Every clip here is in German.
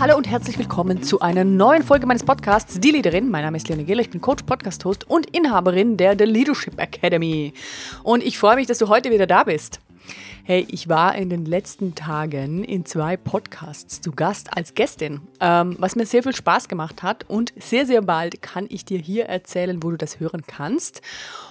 Hallo und herzlich willkommen zu einer neuen Folge meines Podcasts Die Leaderin. Mein Name ist Lene Gehler, ich bin Coach, Podcast-Host und Inhaberin der The Leadership Academy. Und ich freue mich, dass du heute wieder da bist. Hey, ich war in den letzten Tagen in zwei Podcasts zu Gast als Gästin, ähm, was mir sehr viel Spaß gemacht hat und sehr, sehr bald kann ich dir hier erzählen, wo du das hören kannst.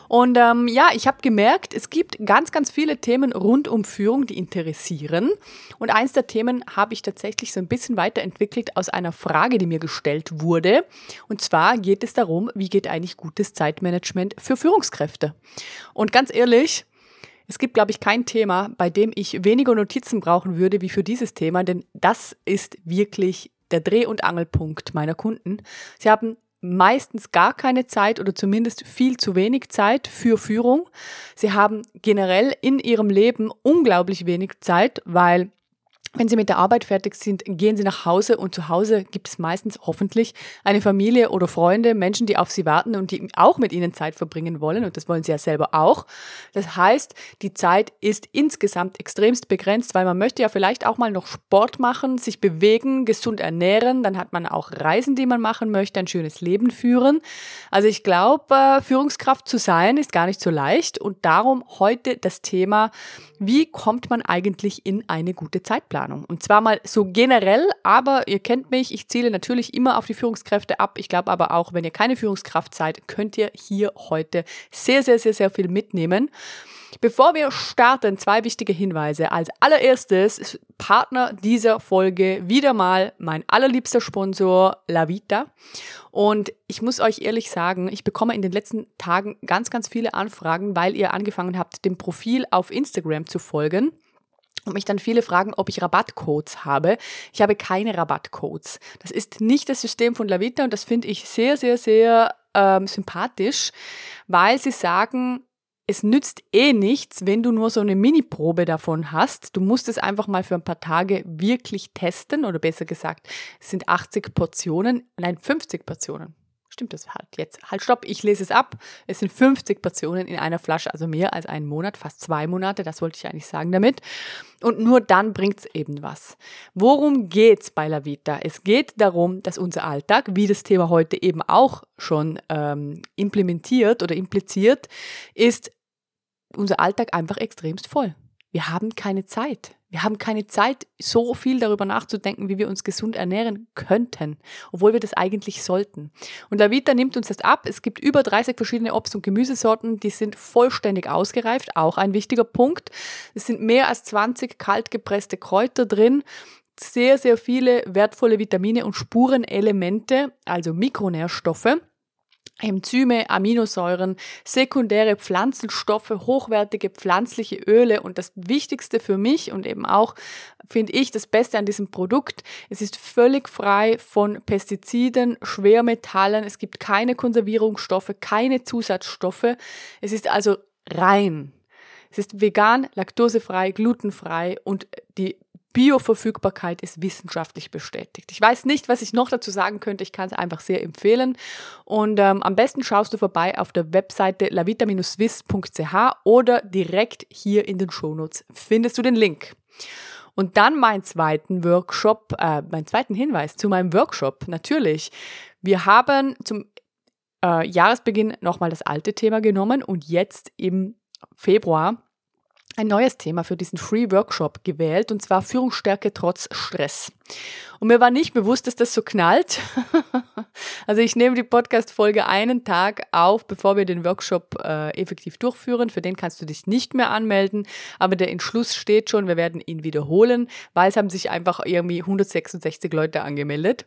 Und ähm, ja, ich habe gemerkt, es gibt ganz, ganz viele Themen rund um Führung, die interessieren. Und eins der Themen habe ich tatsächlich so ein bisschen weiterentwickelt aus einer Frage, die mir gestellt wurde. Und zwar geht es darum, wie geht eigentlich gutes Zeitmanagement für Führungskräfte? Und ganz ehrlich, es gibt, glaube ich, kein Thema, bei dem ich weniger Notizen brauchen würde wie für dieses Thema, denn das ist wirklich der Dreh- und Angelpunkt meiner Kunden. Sie haben meistens gar keine Zeit oder zumindest viel zu wenig Zeit für Führung. Sie haben generell in ihrem Leben unglaublich wenig Zeit, weil wenn Sie mit der Arbeit fertig sind, gehen Sie nach Hause und zu Hause gibt es meistens hoffentlich eine Familie oder Freunde, Menschen, die auf Sie warten und die auch mit Ihnen Zeit verbringen wollen und das wollen Sie ja selber auch. Das heißt, die Zeit ist insgesamt extremst begrenzt, weil man möchte ja vielleicht auch mal noch Sport machen, sich bewegen, gesund ernähren, dann hat man auch Reisen, die man machen möchte, ein schönes Leben führen. Also ich glaube, äh, Führungskraft zu sein ist gar nicht so leicht und darum heute das Thema, wie kommt man eigentlich in eine gute Zeitplanung? Führungsplanung. Und zwar mal so generell, aber ihr kennt mich, ich ziele natürlich immer auf die Führungskräfte ab. Ich glaube aber auch, wenn ihr keine Führungskraft seid, könnt ihr hier heute sehr, sehr, sehr, sehr viel mitnehmen. Bevor wir starten, zwei wichtige Hinweise. Als allererstes Partner dieser Folge wieder mal mein allerliebster Sponsor Lavita. Und ich muss euch ehrlich sagen, ich bekomme in den letzten Tagen ganz, ganz viele Anfragen, weil ihr angefangen habt, dem Profil auf Instagram zu folgen und mich dann viele fragen, ob ich Rabattcodes habe. Ich habe keine Rabattcodes. Das ist nicht das System von Lavita und das finde ich sehr, sehr, sehr ähm, sympathisch, weil sie sagen, es nützt eh nichts, wenn du nur so eine Mini-Probe davon hast. Du musst es einfach mal für ein paar Tage wirklich testen oder besser gesagt, es sind 80 Portionen, nein, 50 Portionen stimmt das halt jetzt? Halt, stopp, ich lese es ab. Es sind 50 Portionen in einer Flasche, also mehr als einen Monat, fast zwei Monate, das wollte ich eigentlich sagen damit. Und nur dann bringt es eben was. Worum geht's bei La Vita? Es geht darum, dass unser Alltag, wie das Thema heute eben auch schon ähm, implementiert oder impliziert, ist unser Alltag einfach extremst voll. Wir haben keine Zeit. Wir haben keine Zeit, so viel darüber nachzudenken, wie wir uns gesund ernähren könnten, obwohl wir das eigentlich sollten. Und Lavita nimmt uns das ab. Es gibt über 30 verschiedene Obst- und Gemüsesorten, die sind vollständig ausgereift, auch ein wichtiger Punkt. Es sind mehr als 20 kaltgepresste Kräuter drin sehr, sehr viele wertvolle Vitamine und Spurenelemente, also Mikronährstoffe. Enzyme, Aminosäuren, sekundäre Pflanzenstoffe, hochwertige pflanzliche Öle und das Wichtigste für mich und eben auch finde ich das Beste an diesem Produkt, es ist völlig frei von Pestiziden, Schwermetallen, es gibt keine Konservierungsstoffe, keine Zusatzstoffe, es ist also rein. Es ist vegan, laktosefrei, glutenfrei und die Bioverfügbarkeit ist wissenschaftlich bestätigt. Ich weiß nicht, was ich noch dazu sagen könnte. Ich kann es einfach sehr empfehlen. Und ähm, am besten schaust du vorbei auf der Webseite lavita-swiss.ch oder direkt hier in den Shownotes findest du den Link. Und dann mein zweiten Workshop, äh, mein zweiten Hinweis zu meinem Workshop. Natürlich, wir haben zum äh, Jahresbeginn nochmal das alte Thema genommen und jetzt im Februar ein neues Thema für diesen Free Workshop gewählt und zwar Führungsstärke trotz Stress. Und mir war nicht bewusst, dass das so knallt. also ich nehme die Podcast-Folge einen Tag auf, bevor wir den Workshop äh, effektiv durchführen. Für den kannst du dich nicht mehr anmelden, aber der Entschluss steht schon. Wir werden ihn wiederholen, weil es haben sich einfach irgendwie 166 Leute angemeldet.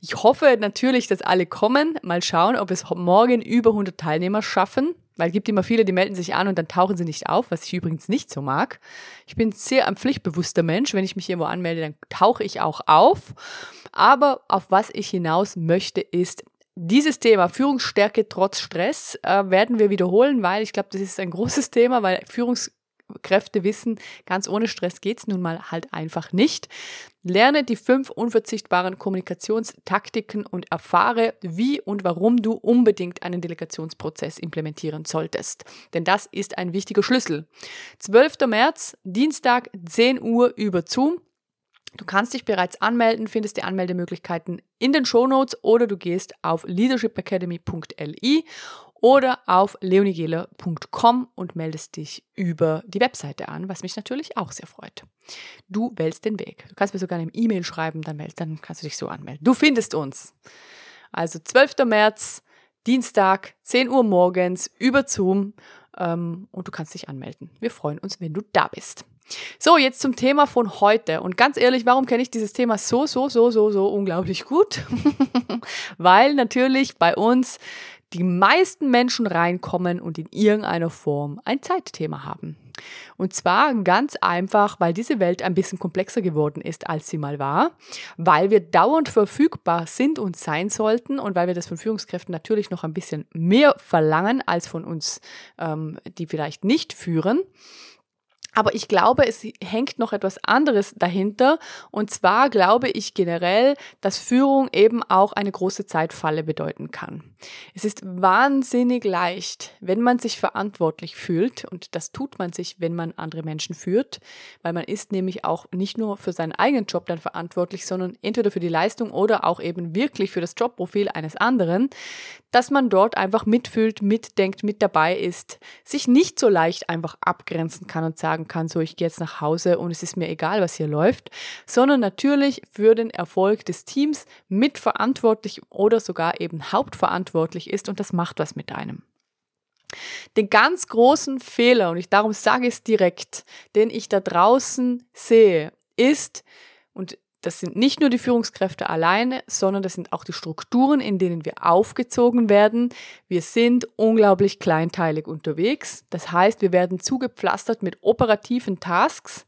Ich hoffe natürlich, dass alle kommen. Mal schauen, ob es morgen über 100 Teilnehmer schaffen. Weil es gibt immer viele, die melden sich an und dann tauchen sie nicht auf, was ich übrigens nicht so mag. Ich bin sehr ein pflichtbewusster Mensch. Wenn ich mich irgendwo anmelde, dann tauche ich auch auf. Aber auf was ich hinaus möchte, ist, dieses Thema Führungsstärke trotz Stress äh, werden wir wiederholen, weil ich glaube, das ist ein großes Thema, weil Führungs Kräfte wissen, ganz ohne Stress geht's nun mal halt einfach nicht. Lerne die fünf unverzichtbaren Kommunikationstaktiken und erfahre, wie und warum du unbedingt einen Delegationsprozess implementieren solltest. Denn das ist ein wichtiger Schlüssel. 12. März, Dienstag, 10 Uhr über Zoom. Du kannst dich bereits anmelden, findest die Anmeldemöglichkeiten in den Shownotes oder du gehst auf leadershipacademy.li oder auf leonigela.com und meldest dich über die Webseite an, was mich natürlich auch sehr freut. Du wählst den Weg. Du kannst mir sogar eine E-Mail schreiben, dann, meld, dann kannst du dich so anmelden. Du findest uns. Also 12. März, Dienstag, 10 Uhr morgens über Zoom ähm, und du kannst dich anmelden. Wir freuen uns, wenn du da bist. So, jetzt zum Thema von heute. Und ganz ehrlich, warum kenne ich dieses Thema so, so, so, so, so unglaublich gut? Weil natürlich bei uns die meisten Menschen reinkommen und in irgendeiner Form ein Zeitthema haben. Und zwar ganz einfach, weil diese Welt ein bisschen komplexer geworden ist, als sie mal war, weil wir dauernd verfügbar sind und sein sollten und weil wir das von Führungskräften natürlich noch ein bisschen mehr verlangen als von uns, ähm, die vielleicht nicht führen. Aber ich glaube, es hängt noch etwas anderes dahinter. Und zwar glaube ich generell, dass Führung eben auch eine große Zeitfalle bedeuten kann. Es ist wahnsinnig leicht, wenn man sich verantwortlich fühlt. Und das tut man sich, wenn man andere Menschen führt. Weil man ist nämlich auch nicht nur für seinen eigenen Job dann verantwortlich, sondern entweder für die Leistung oder auch eben wirklich für das Jobprofil eines anderen, dass man dort einfach mitfühlt, mitdenkt, mit dabei ist, sich nicht so leicht einfach abgrenzen kann und sagen kann, so ich gehe jetzt nach Hause und es ist mir egal, was hier läuft, sondern natürlich für den Erfolg des Teams mitverantwortlich oder sogar eben hauptverantwortlich ist und das macht was mit einem. Den ganz großen Fehler, und ich darum sage es direkt, den ich da draußen sehe, ist, und das sind nicht nur die Führungskräfte alleine, sondern das sind auch die Strukturen, in denen wir aufgezogen werden. Wir sind unglaublich kleinteilig unterwegs. Das heißt, wir werden zugepflastert mit operativen Tasks.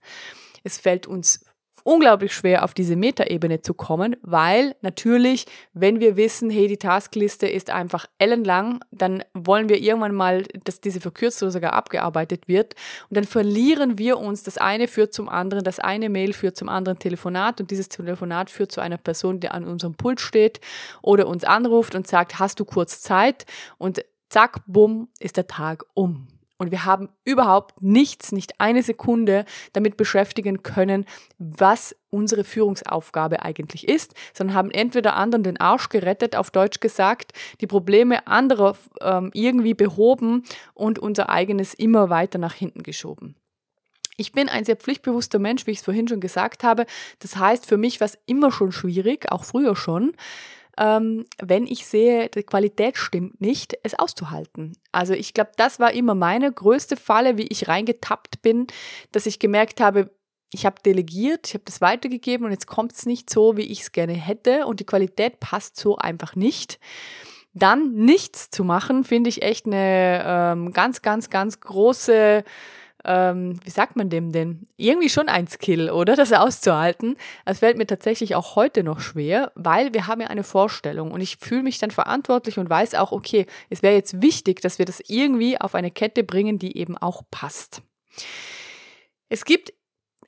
Es fällt uns unglaublich schwer, auf diese Metaebene zu kommen, weil natürlich, wenn wir wissen, hey, die Taskliste ist einfach ellenlang, dann wollen wir irgendwann mal, dass diese verkürzt oder sogar abgearbeitet wird. Und dann verlieren wir uns. Das eine führt zum anderen, das eine Mail führt zum anderen Telefonat und dieses Telefonat führt zu einer Person, die an unserem Pult steht oder uns anruft und sagt, hast du kurz Zeit? Und zack, bumm, ist der Tag um. Und wir haben überhaupt nichts, nicht eine Sekunde damit beschäftigen können, was unsere Führungsaufgabe eigentlich ist, sondern haben entweder anderen den Arsch gerettet, auf Deutsch gesagt, die Probleme anderer ähm, irgendwie behoben und unser eigenes immer weiter nach hinten geschoben. Ich bin ein sehr pflichtbewusster Mensch, wie ich es vorhin schon gesagt habe. Das heißt, für mich war es immer schon schwierig, auch früher schon, ähm, wenn ich sehe, die Qualität stimmt nicht, es auszuhalten. Also ich glaube, das war immer meine größte Falle, wie ich reingetappt bin, dass ich gemerkt habe, ich habe delegiert, ich habe das weitergegeben und jetzt kommt es nicht so, wie ich es gerne hätte und die Qualität passt so einfach nicht. Dann nichts zu machen, finde ich echt eine ähm, ganz, ganz, ganz große ähm, wie sagt man dem denn? Irgendwie schon ein Skill, oder? Das auszuhalten. Das fällt mir tatsächlich auch heute noch schwer, weil wir haben ja eine Vorstellung und ich fühle mich dann verantwortlich und weiß auch, okay, es wäre jetzt wichtig, dass wir das irgendwie auf eine Kette bringen, die eben auch passt. Es gibt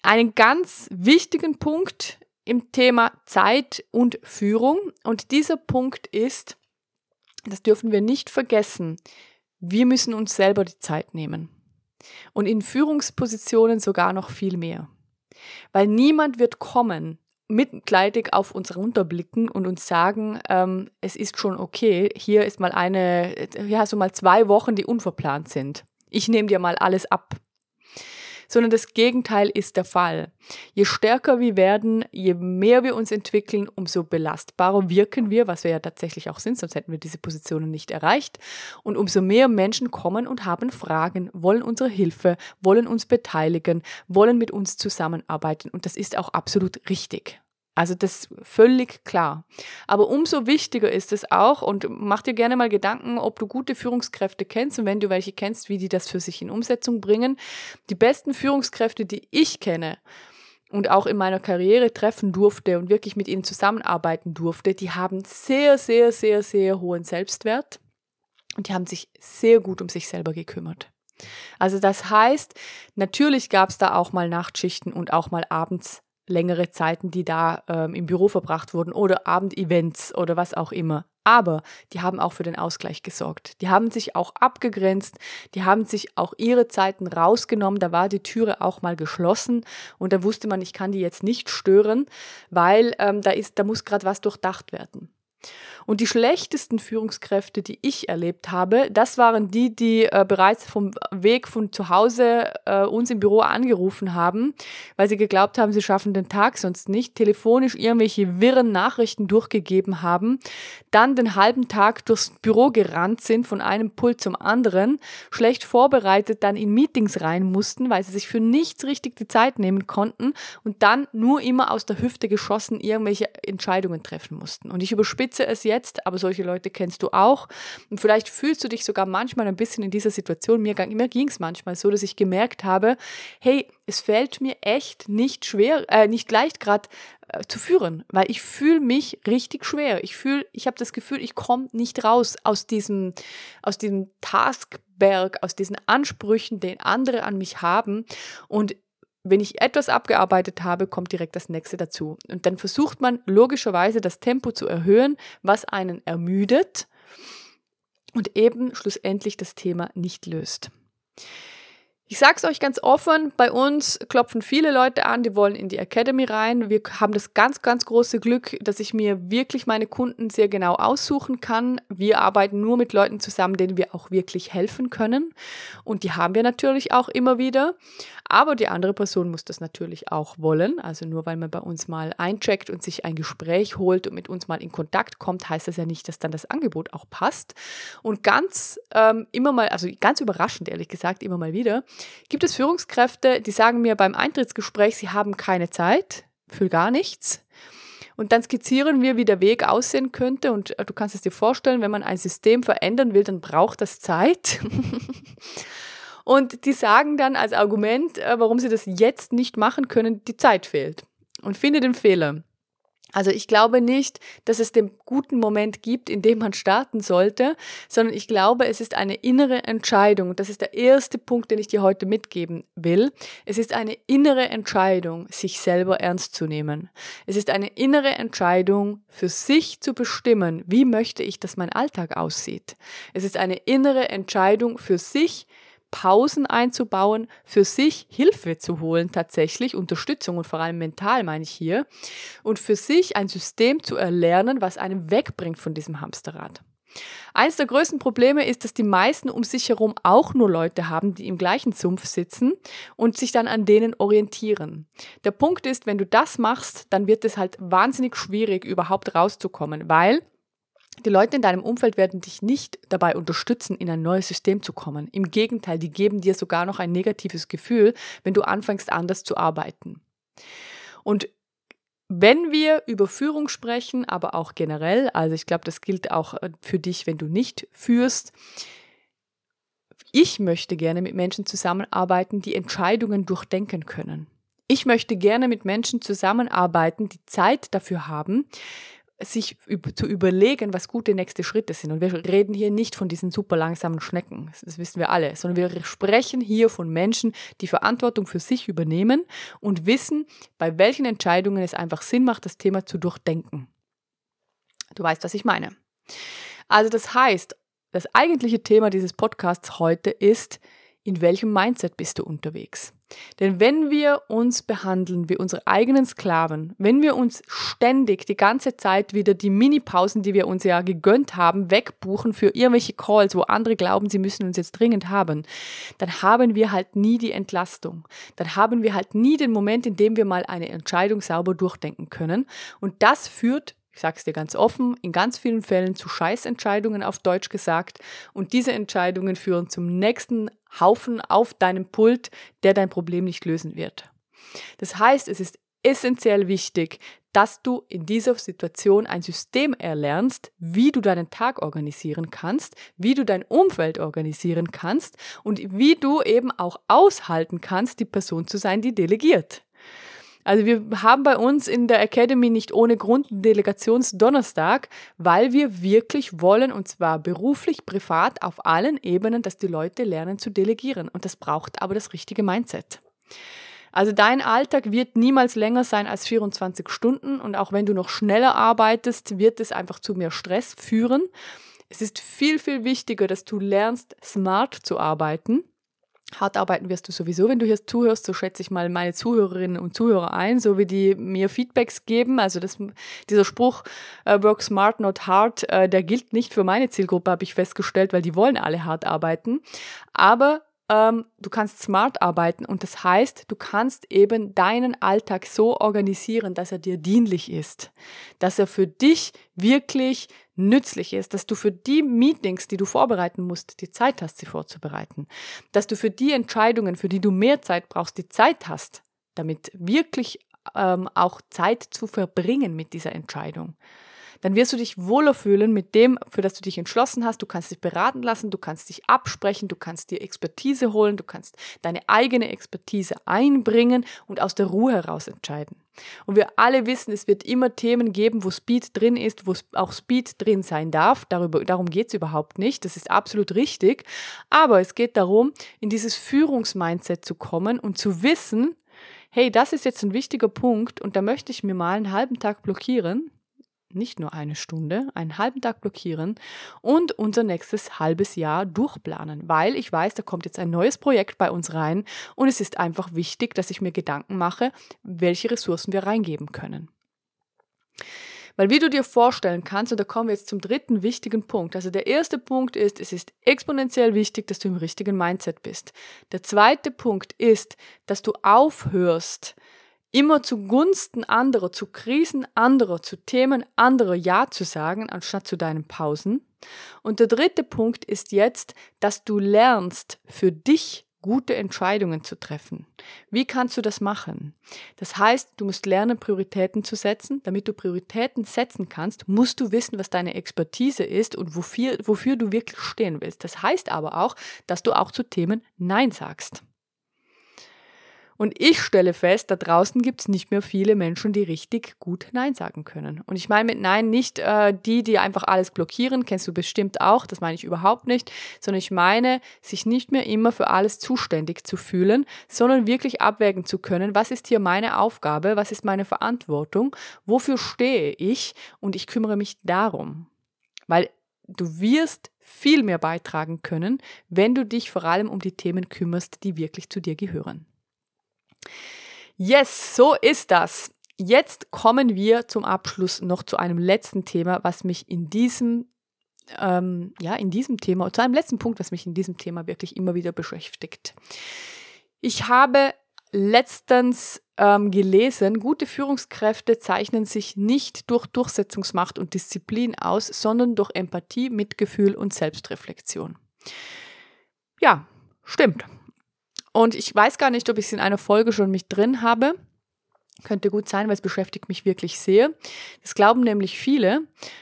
einen ganz wichtigen Punkt im Thema Zeit und Führung und dieser Punkt ist, das dürfen wir nicht vergessen, wir müssen uns selber die Zeit nehmen und in Führungspositionen sogar noch viel mehr. Weil niemand wird kommen, mitleidig auf uns runterblicken und uns sagen, ähm, es ist schon okay, hier ist mal eine, hier hast du mal zwei Wochen, die unverplant sind. Ich nehme dir mal alles ab sondern das Gegenteil ist der Fall. Je stärker wir werden, je mehr wir uns entwickeln, umso belastbarer wirken wir, was wir ja tatsächlich auch sind, sonst hätten wir diese Positionen nicht erreicht. Und umso mehr Menschen kommen und haben Fragen, wollen unsere Hilfe, wollen uns beteiligen, wollen mit uns zusammenarbeiten. Und das ist auch absolut richtig. Also das ist völlig klar. Aber umso wichtiger ist es auch und mach dir gerne mal Gedanken, ob du gute Führungskräfte kennst und wenn du welche kennst, wie die das für sich in Umsetzung bringen. Die besten Führungskräfte, die ich kenne und auch in meiner Karriere treffen durfte und wirklich mit ihnen zusammenarbeiten durfte, die haben sehr, sehr, sehr, sehr hohen Selbstwert und die haben sich sehr gut um sich selber gekümmert. Also das heißt, natürlich gab es da auch mal Nachtschichten und auch mal abends längere Zeiten, die da ähm, im Büro verbracht wurden oder Abendevents oder was auch immer. Aber die haben auch für den Ausgleich gesorgt. Die haben sich auch abgegrenzt, die haben sich auch ihre Zeiten rausgenommen. Da war die Türe auch mal geschlossen und da wusste man, ich kann die jetzt nicht stören, weil ähm, da ist, da muss gerade was durchdacht werden. Und die schlechtesten Führungskräfte, die ich erlebt habe, das waren die, die äh, bereits vom Weg von zu Hause äh, uns im Büro angerufen haben, weil sie geglaubt haben, sie schaffen den Tag sonst nicht, telefonisch irgendwelche wirren Nachrichten durchgegeben haben, dann den halben Tag durchs Büro gerannt sind, von einem Pult zum anderen, schlecht vorbereitet dann in Meetings rein mussten, weil sie sich für nichts richtig die Zeit nehmen konnten und dann nur immer aus der Hüfte geschossen irgendwelche Entscheidungen treffen mussten. Und ich überspitze es jetzt jetzt, aber solche Leute kennst du auch. Und vielleicht fühlst du dich sogar manchmal ein bisschen in dieser Situation. Mir, mir ging es manchmal so, dass ich gemerkt habe, hey, es fällt mir echt nicht schwer, äh, nicht leicht gerade äh, zu führen, weil ich fühle mich richtig schwer. Ich fühle, ich habe das Gefühl, ich komme nicht raus aus diesem, aus diesem Taskberg, aus diesen Ansprüchen, den andere an mich haben. Und wenn ich etwas abgearbeitet habe, kommt direkt das nächste dazu. Und dann versucht man logischerweise das Tempo zu erhöhen, was einen ermüdet und eben schlussendlich das Thema nicht löst. Ich sage es euch ganz offen, bei uns klopfen viele Leute an, die wollen in die Academy rein. Wir haben das ganz, ganz große Glück, dass ich mir wirklich meine Kunden sehr genau aussuchen kann. Wir arbeiten nur mit Leuten zusammen, denen wir auch wirklich helfen können. Und die haben wir natürlich auch immer wieder. Aber die andere Person muss das natürlich auch wollen. Also nur weil man bei uns mal eincheckt und sich ein Gespräch holt und mit uns mal in Kontakt kommt, heißt das ja nicht, dass dann das Angebot auch passt. Und ganz ähm, immer mal, also ganz überraschend ehrlich gesagt, immer mal wieder, gibt es Führungskräfte, die sagen mir beim Eintrittsgespräch, sie haben keine Zeit für gar nichts. Und dann skizzieren wir, wie der Weg aussehen könnte. Und äh, du kannst es dir vorstellen, wenn man ein System verändern will, dann braucht das Zeit. Und die sagen dann als Argument, äh, warum sie das jetzt nicht machen können, die Zeit fehlt. Und finde den Fehler. Also ich glaube nicht, dass es den guten Moment gibt, in dem man starten sollte, sondern ich glaube, es ist eine innere Entscheidung. Das ist der erste Punkt, den ich dir heute mitgeben will. Es ist eine innere Entscheidung, sich selber ernst zu nehmen. Es ist eine innere Entscheidung, für sich zu bestimmen, wie möchte ich, dass mein Alltag aussieht. Es ist eine innere Entscheidung für sich, Pausen einzubauen, für sich Hilfe zu holen, tatsächlich Unterstützung und vor allem mental meine ich hier, und für sich ein System zu erlernen, was einen wegbringt von diesem Hamsterrad. Eines der größten Probleme ist, dass die meisten um sich herum auch nur Leute haben, die im gleichen Sumpf sitzen und sich dann an denen orientieren. Der Punkt ist, wenn du das machst, dann wird es halt wahnsinnig schwierig, überhaupt rauszukommen, weil die Leute in deinem Umfeld werden dich nicht dabei unterstützen, in ein neues System zu kommen. Im Gegenteil, die geben dir sogar noch ein negatives Gefühl, wenn du anfängst anders zu arbeiten. Und wenn wir über Führung sprechen, aber auch generell, also ich glaube, das gilt auch äh, für dich, wenn du nicht führst, ich möchte gerne mit Menschen zusammenarbeiten, die Entscheidungen durchdenken können. Ich möchte gerne mit Menschen zusammenarbeiten, die Zeit dafür haben, sich zu überlegen, was gute nächste Schritte sind. Und wir reden hier nicht von diesen super langsamen Schnecken, das wissen wir alle, sondern wir sprechen hier von Menschen, die Verantwortung für sich übernehmen und wissen, bei welchen Entscheidungen es einfach Sinn macht, das Thema zu durchdenken. Du weißt, was ich meine. Also das heißt, das eigentliche Thema dieses Podcasts heute ist, in welchem Mindset bist du unterwegs? Denn wenn wir uns behandeln wie unsere eigenen Sklaven, wenn wir uns ständig die ganze Zeit wieder die Mini-Pausen, die wir uns ja gegönnt haben, wegbuchen für irgendwelche Calls, wo andere glauben, sie müssen uns jetzt dringend haben, dann haben wir halt nie die Entlastung. Dann haben wir halt nie den Moment, in dem wir mal eine Entscheidung sauber durchdenken können. Und das führt ich sage es dir ganz offen, in ganz vielen Fällen zu Scheißentscheidungen auf Deutsch gesagt. Und diese Entscheidungen führen zum nächsten Haufen auf deinem Pult, der dein Problem nicht lösen wird. Das heißt, es ist essentiell wichtig, dass du in dieser Situation ein System erlernst, wie du deinen Tag organisieren kannst, wie du dein Umfeld organisieren kannst und wie du eben auch aushalten kannst, die Person zu sein, die delegiert. Also wir haben bei uns in der Academy nicht ohne Grund Delegationsdonnerstag, weil wir wirklich wollen, und zwar beruflich, privat, auf allen Ebenen, dass die Leute lernen zu delegieren. Und das braucht aber das richtige Mindset. Also dein Alltag wird niemals länger sein als 24 Stunden und auch wenn du noch schneller arbeitest, wird es einfach zu mehr Stress führen. Es ist viel, viel wichtiger, dass du lernst, smart zu arbeiten. Hart arbeiten wirst du sowieso, wenn du hier zuhörst, so schätze ich mal meine Zuhörerinnen und Zuhörer ein, so wie die mir Feedbacks geben. Also das, dieser Spruch, uh, work smart, not hard, uh, der gilt nicht für meine Zielgruppe, habe ich festgestellt, weil die wollen alle hart arbeiten. Aber ähm, du kannst smart arbeiten und das heißt, du kannst eben deinen Alltag so organisieren, dass er dir dienlich ist, dass er für dich wirklich nützlich ist, dass du für die Meetings, die du vorbereiten musst, die Zeit hast, sie vorzubereiten, dass du für die Entscheidungen, für die du mehr Zeit brauchst, die Zeit hast, damit wirklich ähm, auch Zeit zu verbringen mit dieser Entscheidung dann wirst du dich wohler fühlen mit dem, für das du dich entschlossen hast. Du kannst dich beraten lassen, du kannst dich absprechen, du kannst dir Expertise holen, du kannst deine eigene Expertise einbringen und aus der Ruhe heraus entscheiden. Und wir alle wissen, es wird immer Themen geben, wo Speed drin ist, wo auch Speed drin sein darf. Darüber, darum geht es überhaupt nicht. Das ist absolut richtig. Aber es geht darum, in dieses Führungsmindset zu kommen und zu wissen, hey, das ist jetzt ein wichtiger Punkt und da möchte ich mir mal einen halben Tag blockieren nicht nur eine Stunde, einen halben Tag blockieren und unser nächstes halbes Jahr durchplanen, weil ich weiß, da kommt jetzt ein neues Projekt bei uns rein und es ist einfach wichtig, dass ich mir Gedanken mache, welche Ressourcen wir reingeben können. Weil wie du dir vorstellen kannst, und da kommen wir jetzt zum dritten wichtigen Punkt. Also der erste Punkt ist, es ist exponentiell wichtig, dass du im richtigen Mindset bist. Der zweite Punkt ist, dass du aufhörst, immer zugunsten anderer, zu Krisen anderer, zu Themen anderer Ja zu sagen, anstatt zu deinen Pausen. Und der dritte Punkt ist jetzt, dass du lernst, für dich gute Entscheidungen zu treffen. Wie kannst du das machen? Das heißt, du musst lernen, Prioritäten zu setzen. Damit du Prioritäten setzen kannst, musst du wissen, was deine Expertise ist und wofür, wofür du wirklich stehen willst. Das heißt aber auch, dass du auch zu Themen Nein sagst. Und ich stelle fest, da draußen gibt es nicht mehr viele Menschen, die richtig gut Nein sagen können. Und ich meine mit Nein nicht äh, die, die einfach alles blockieren, kennst du bestimmt auch, das meine ich überhaupt nicht, sondern ich meine, sich nicht mehr immer für alles zuständig zu fühlen, sondern wirklich abwägen zu können, was ist hier meine Aufgabe, was ist meine Verantwortung, wofür stehe ich und ich kümmere mich darum. Weil du wirst viel mehr beitragen können, wenn du dich vor allem um die Themen kümmerst, die wirklich zu dir gehören. Yes, so ist das. Jetzt kommen wir zum Abschluss noch zu einem letzten Thema, was mich in diesem ähm, ja, in diesem Thema, zu einem letzten Punkt, was mich in diesem Thema wirklich immer wieder beschäftigt. Ich habe letztens ähm, gelesen, gute Führungskräfte zeichnen sich nicht durch Durchsetzungsmacht und Disziplin aus, sondern durch Empathie, Mitgefühl und Selbstreflexion. Ja, stimmt. Und ich weiß gar nicht, ob ich es in einer Folge schon mich drin habe. Könnte gut sein, weil es beschäftigt mich wirklich sehr. Das glauben nämlich viele.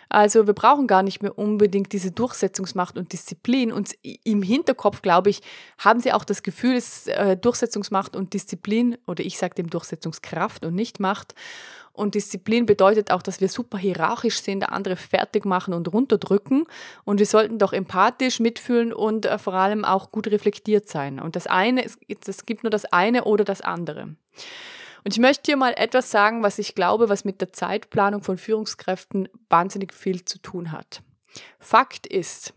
Also wir brauchen gar nicht mehr unbedingt diese Durchsetzungsmacht und Disziplin. Und im Hinterkopf, glaube ich, haben sie auch das Gefühl, es äh, Durchsetzungsmacht und Disziplin, oder ich sage dem Durchsetzungskraft und nicht Macht. Und Disziplin bedeutet auch, dass wir super hierarchisch sind, andere fertig machen und runterdrücken. Und wir sollten doch empathisch mitfühlen und äh, vor allem auch gut reflektiert sein. Und das eine, es, es gibt nur das eine oder das andere. Und ich möchte hier mal etwas sagen, was ich glaube, was mit der Zeitplanung von Führungskräften wahnsinnig viel zu tun hat. Fakt ist,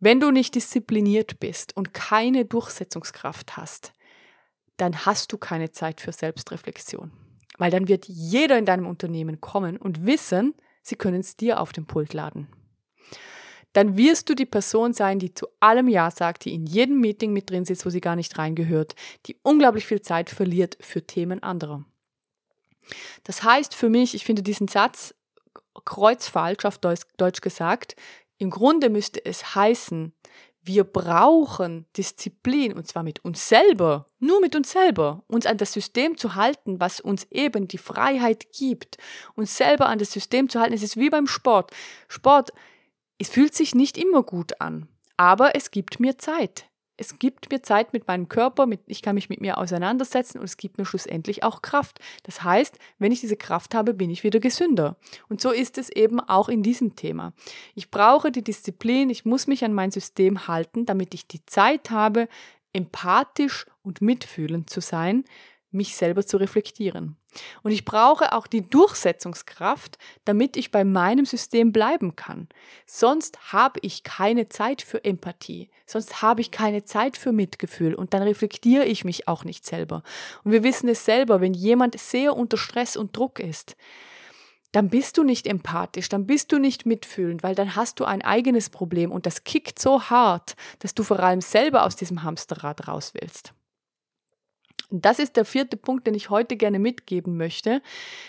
wenn du nicht diszipliniert bist und keine Durchsetzungskraft hast, dann hast du keine Zeit für Selbstreflexion. Weil dann wird jeder in deinem Unternehmen kommen und wissen, sie können es dir auf den Pult laden. Dann wirst du die Person sein, die zu allem Ja sagt, die in jedem Meeting mit drin sitzt, wo sie gar nicht reingehört, die unglaublich viel Zeit verliert für Themen anderer. Das heißt für mich, ich finde diesen Satz kreuzfalsch auf Deutsch gesagt, im Grunde müsste es heißen, wir brauchen Disziplin und zwar mit uns selber, nur mit uns selber, uns an das System zu halten, was uns eben die Freiheit gibt, uns selber an das System zu halten. Es ist wie beim Sport. Sport, es fühlt sich nicht immer gut an, aber es gibt mir Zeit es gibt mir Zeit mit meinem Körper, mit, ich kann mich mit mir auseinandersetzen und es gibt mir schlussendlich auch Kraft. Das heißt, wenn ich diese Kraft habe, bin ich wieder gesünder. Und so ist es eben auch in diesem Thema. Ich brauche die Disziplin, ich muss mich an mein System halten, damit ich die Zeit habe, empathisch und mitfühlend zu sein mich selber zu reflektieren. Und ich brauche auch die Durchsetzungskraft, damit ich bei meinem System bleiben kann. Sonst habe ich keine Zeit für Empathie, sonst habe ich keine Zeit für Mitgefühl und dann reflektiere ich mich auch nicht selber. Und wir wissen es selber, wenn jemand sehr unter Stress und Druck ist, dann bist du nicht empathisch, dann bist du nicht mitfühlend, weil dann hast du ein eigenes Problem und das kickt so hart, dass du vor allem selber aus diesem Hamsterrad raus willst. Das ist der vierte Punkt, den ich heute gerne mitgeben möchte.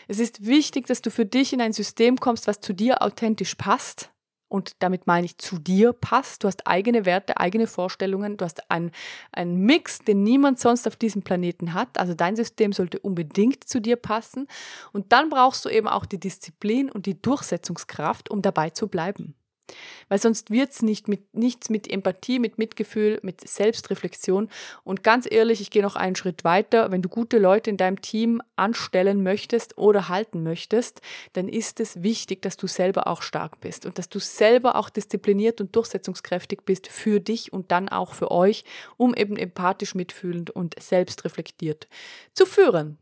Es ist wichtig, dass du für dich in ein System kommst, was zu dir authentisch passt. Und damit meine ich zu dir passt. Du hast eigene Werte, eigene Vorstellungen. Du hast einen, einen Mix, den niemand sonst auf diesem Planeten hat. Also dein System sollte unbedingt zu dir passen. Und dann brauchst du eben auch die Disziplin und die Durchsetzungskraft, um dabei zu bleiben. Weil sonst wird es nicht mit, nichts mit Empathie, mit Mitgefühl, mit Selbstreflexion. Und ganz ehrlich, ich gehe noch einen Schritt weiter. Wenn du gute Leute in deinem Team anstellen möchtest oder halten möchtest, dann ist es wichtig, dass du selber auch stark bist und dass du selber auch diszipliniert und durchsetzungskräftig bist für dich und dann auch für euch, um eben empathisch mitfühlend und selbstreflektiert zu führen.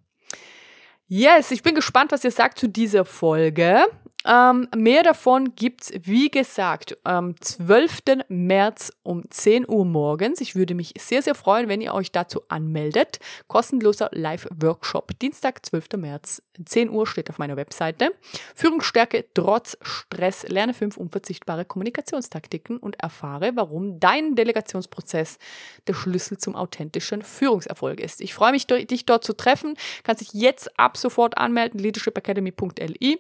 Yes, ich bin gespannt, was ihr sagt zu dieser Folge. Ähm, mehr davon gibt's wie gesagt, am 12. März um 10 Uhr morgens. Ich würde mich sehr, sehr freuen, wenn ihr euch dazu anmeldet. Kostenloser Live-Workshop. Dienstag, 12. März, 10 Uhr steht auf meiner Webseite. Führungsstärke trotz Stress. Lerne fünf unverzichtbare Kommunikationstaktiken und erfahre, warum dein Delegationsprozess der Schlüssel zum authentischen Führungserfolg ist. Ich freue mich, dich dort zu treffen. Kannst dich jetzt ab sofort anmelden, leadershipacademy.li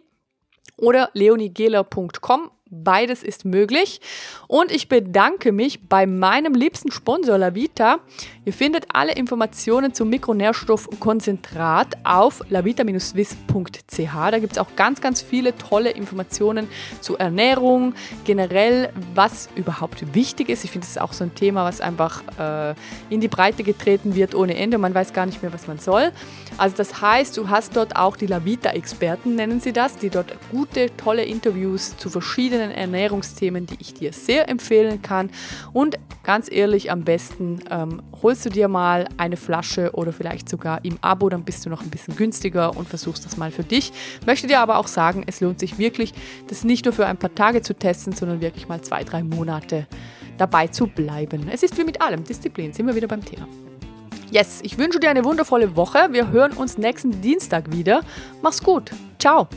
oder leonigela.com. Beides ist möglich. Und ich bedanke mich bei meinem liebsten Sponsor Lavita. Ihr findet alle Informationen zum Mikronährstoffkonzentrat auf lavita-swiss.ch. Da gibt es auch ganz, ganz viele tolle Informationen zu Ernährung, generell, was überhaupt wichtig ist. Ich finde, das ist auch so ein Thema, was einfach äh, in die Breite getreten wird ohne Ende. Man weiß gar nicht mehr, was man soll. Also das heißt, du hast dort auch die Lavita-Experten, nennen sie das, die dort gute, tolle Interviews zu verschiedenen Ernährungsthemen, die ich dir sehr empfehlen kann. Und ganz ehrlich, am besten ähm, holst du dir mal eine Flasche oder vielleicht sogar im Abo, dann bist du noch ein bisschen günstiger und versuchst das mal für dich. Möchte dir aber auch sagen, es lohnt sich wirklich, das nicht nur für ein paar Tage zu testen, sondern wirklich mal zwei, drei Monate dabei zu bleiben. Es ist wie mit allem, Disziplin, sind wir wieder beim Thema. Yes, ich wünsche dir eine wundervolle Woche. Wir hören uns nächsten Dienstag wieder. Mach's gut. Ciao.